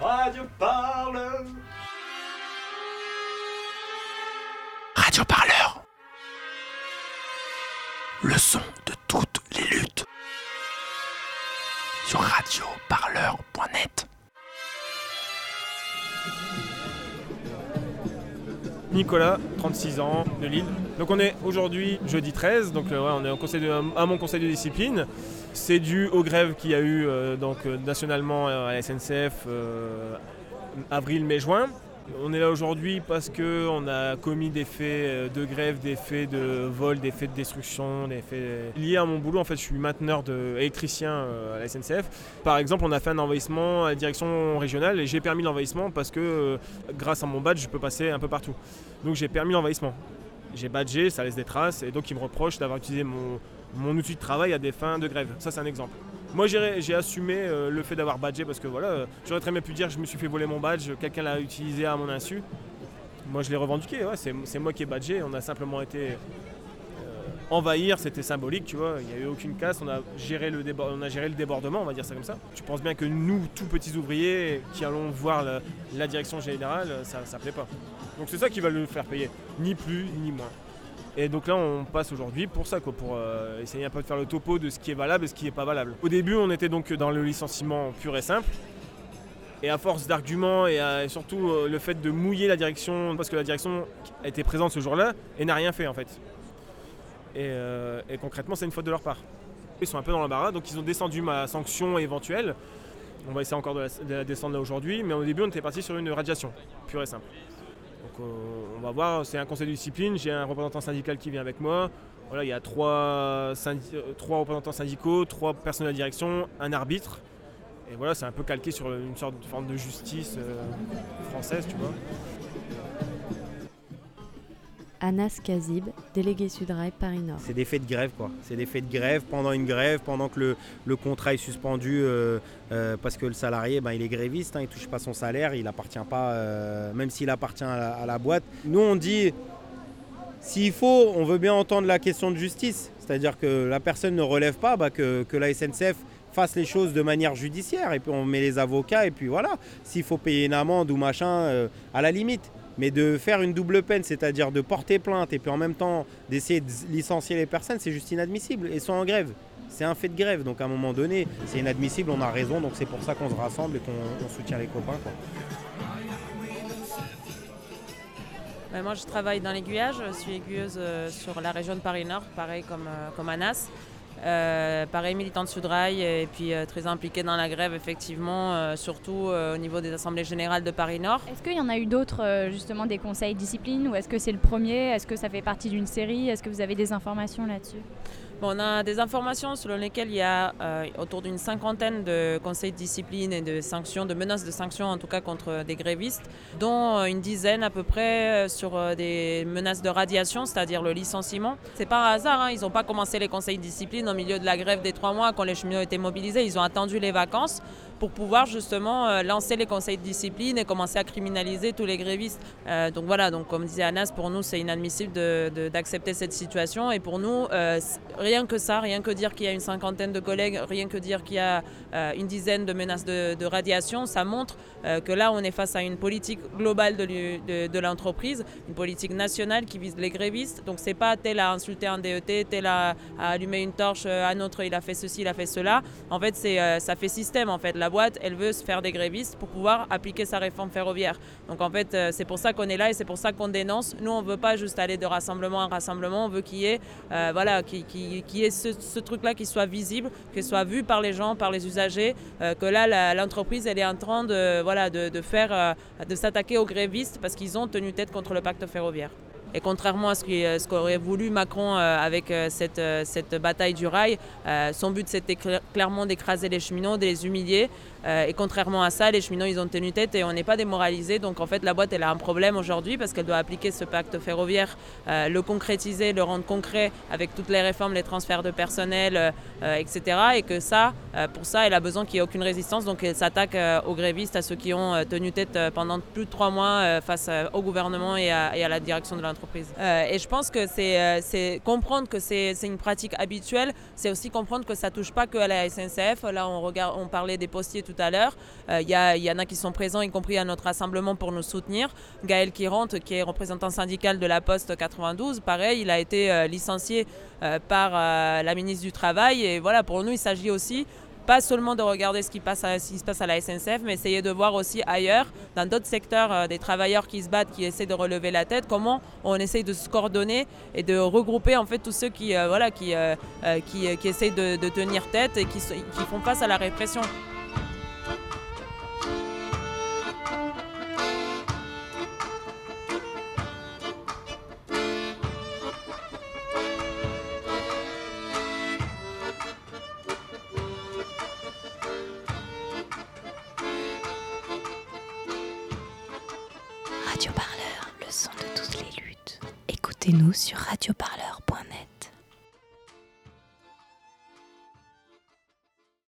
Radio Parleur. Radio Parleur. Le son de toutes les luttes. Sur radioparleur.net. Nicolas, 36 ans, de Lille. Donc on est aujourd'hui jeudi 13, donc euh, on est conseil à mon conseil de discipline. C'est dû aux grèves qu'il y a eu euh, donc, euh, nationalement à la SNCF avril, mai, juin. On est là aujourd'hui parce qu'on a commis des faits euh, de grève, des faits de vol, des faits de destruction, des faits liés à mon boulot. En fait, je suis mainteneur de électricien euh, à la SNCF. Par exemple, on a fait un envahissement à la direction régionale et j'ai permis l'envahissement parce que euh, grâce à mon badge, je peux passer un peu partout. Donc j'ai permis l'envahissement. J'ai badgé, ça laisse des traces et donc ils me reprochent d'avoir utilisé mon outil de travail à des fins de grève. Ça, c'est un exemple. Moi, j'ai assumé euh, le fait d'avoir badgé parce que voilà, j'aurais très bien pu dire je me suis fait voler mon badge, quelqu'un l'a utilisé à mon insu. Moi, je l'ai revendiqué, c'est moi qui ai badgé, on a simplement été euh, envahir, c'était symbolique, tu vois, il n'y a eu aucune casse, on a, géré le débordement, on va dire ça comme ça. Je pense bien que nous, tout petits ouvriers qui allons voir la, la direction générale, ça ne plaît pas. Donc c'est ça qui va le faire payer, ni plus ni moins. Et donc là, on passe aujourd'hui pour ça, pour euh, essayer un peu de faire le topo de ce qui est valable et ce qui n'est pas valable. Au début, on était donc dans le licenciement pur et simple. Et à force d'arguments et, et surtout euh, le fait de mouiller la direction, parce que la direction était présente ce jour-là et n'a rien fait en fait. Et, euh, concrètement, c'est une faute de leur part. Ils sont un peu dans l'embarras, donc ils ont descendu ma sanction éventuelle. On va essayer encore de la descendre là aujourd'hui, mais au début, on était parti sur une radiation, pure et simple. Donc on va voir, c'est un conseil de discipline, j'ai un représentant syndical qui vient avec moi. Il y a euh, trois représentants syndicaux, trois personnes de direction, un arbitre. Et voilà, c'est un peu calqué sur une sorte de forme de justice euh, française, tu vois. Anas Kazib, délégué Sudrail Paris-Nord. C'est des faits de grève, quoi. C'est des faits de grève pendant une grève, pendant que le, le contrat est suspendu, euh, euh, parce que le salarié, ben, il est gréviste, hein, il touche pas son salaire, il appartient pas, euh, même s'il appartient à la, boîte. Nous, on dit, s'il faut, on veut bien entendre la question de justice, c'est-à-dire que la personne ne relève pas, bah, que, que la SNCF fasse les choses de manière judiciaire, et puis on met les avocats, et puis voilà. S'il faut payer une amende ou machin, à la limite. Mais de faire une double peine, c'est-à-dire de porter plainte et puis en même temps d'essayer de licencier les personnes, c'est juste inadmissible. Et sont en grève. C'est un fait de grève. Donc à un moment donné, c'est inadmissible, on a raison. Donc c'est pour ça qu'on se rassemble et qu'on on soutient les copains. Ben, moi, je travaille dans l'aiguillage. Je suis aiguilleuse euh, sur la région de Paris-Nord, pareil comme, euh, comme Anas. Euh, pareil, militante Sudrail et puis euh, très impliquée dans la grève, effectivement, euh, surtout euh, au niveau des assemblées générales de Paris-Nord. Est-ce qu'il y en a eu d'autres, justement, des conseils discipline ou est-ce que c'est le premier? Est-ce que ça fait partie d'une série? Est-ce que vous avez des informations là-dessus? On a des informations selon lesquelles il y a euh, autour d'une cinquantaine de conseils de discipline et de sanctions, de menaces de sanctions en tout cas contre des grévistes, dont euh, une dizaine à peu près euh, sur des menaces de radiation, c'est-à-dire le licenciement. C'est pas un hasard, hein, ils n'ont pas commencé les conseils de discipline au milieu de la grève des trois mois quand les cheminots étaient mobilisés, ils ont attendu les vacances pour pouvoir justement euh, lancer les conseils de discipline et commencer à criminaliser tous les grévistes. Euh, donc voilà, donc comme disait Anas, pour nous c'est inadmissible d'accepter cette situation et pour nous, euh, rien que ça, rien que dire qu'il y a une cinquantaine de collègues, rien que dire qu'il y a une dizaine de menaces de, de radiation, ça montre que là on est face à une politique globale de, l'entreprise, une politique nationale qui vise les grévistes. Donc c'est pas tel a insulté un DET, tel a, a allumé une torche, euh, un autre il a fait ceci, il a fait cela. En fait, c'est, ça fait système. En fait, boîte, elle veut se faire des grévistes pour pouvoir appliquer sa réforme ferroviaire. Donc en fait, euh, c'est pour ça qu'on est là et c'est pour ça qu'on dénonce. Nous, on veut pas juste aller de rassemblement en rassemblement. On veut qu'il y ait, euh, voilà, y ait ce, truc-là qui soit visible, qu'il soit vu par les gens, par les usagers. euh, que là, l'entreprise, elle est en train de, voilà, de, faire, de s'attaquer aux grévistes parce qu'ils ont tenu tête contre le pacte ferroviaire. Et contrairement à ce ce qu'aurait voulu Macron euh, avec euh, cette, euh, bataille du rail, euh, son but c'était cl- clairement d'écraser les cheminots, de les humilier. Euh, et contrairement à ça, les cheminots ils ont tenu tête et on n'est pas démoralisés. Donc en fait la boîte elle a un problème aujourd'hui parce qu'elle doit appliquer ce pacte ferroviaire, euh, le concrétiser, le rendre concret avec toutes les réformes, les transferts de personnel, euh, euh, etc. Et que ça, euh, pour ça, elle a besoin qu'il n'y ait aucune résistance. Donc elle s'attaque euh, aux grévistes, à ceux qui ont euh, tenu tête euh, pendant plus de trois mois euh, face euh, au gouvernement et à, la direction de l'entreprise. Euh, et je pense que c'est comprendre que c'est une pratique habituelle, c'est aussi comprendre que ça touche pas que à la SNCF. Là, on, parlait des postiers tout à l'heure. Il y, en a qui sont présents, y compris à notre rassemblement, pour nous soutenir. Gaël Kirante, qui est représentant syndical de la Poste 92, pareil, il a été licencié par la ministre du Travail. Et voilà, pour nous, il s'agit aussi pas seulement de regarder ce qui, passe à, ce qui se passe à la SNCF, mais essayer de voir aussi ailleurs, dans d'autres secteurs, euh, des travailleurs qui se battent, qui essaient de relever la tête, comment on essaye de se coordonner et de regrouper en fait tous ceux qui, euh, voilà, qui, euh, qui, essayent de, tenir tête et qui font face à la répression. Radio Parleur, le son de toutes les luttes. Écoutez-nous sur radioparleur.net.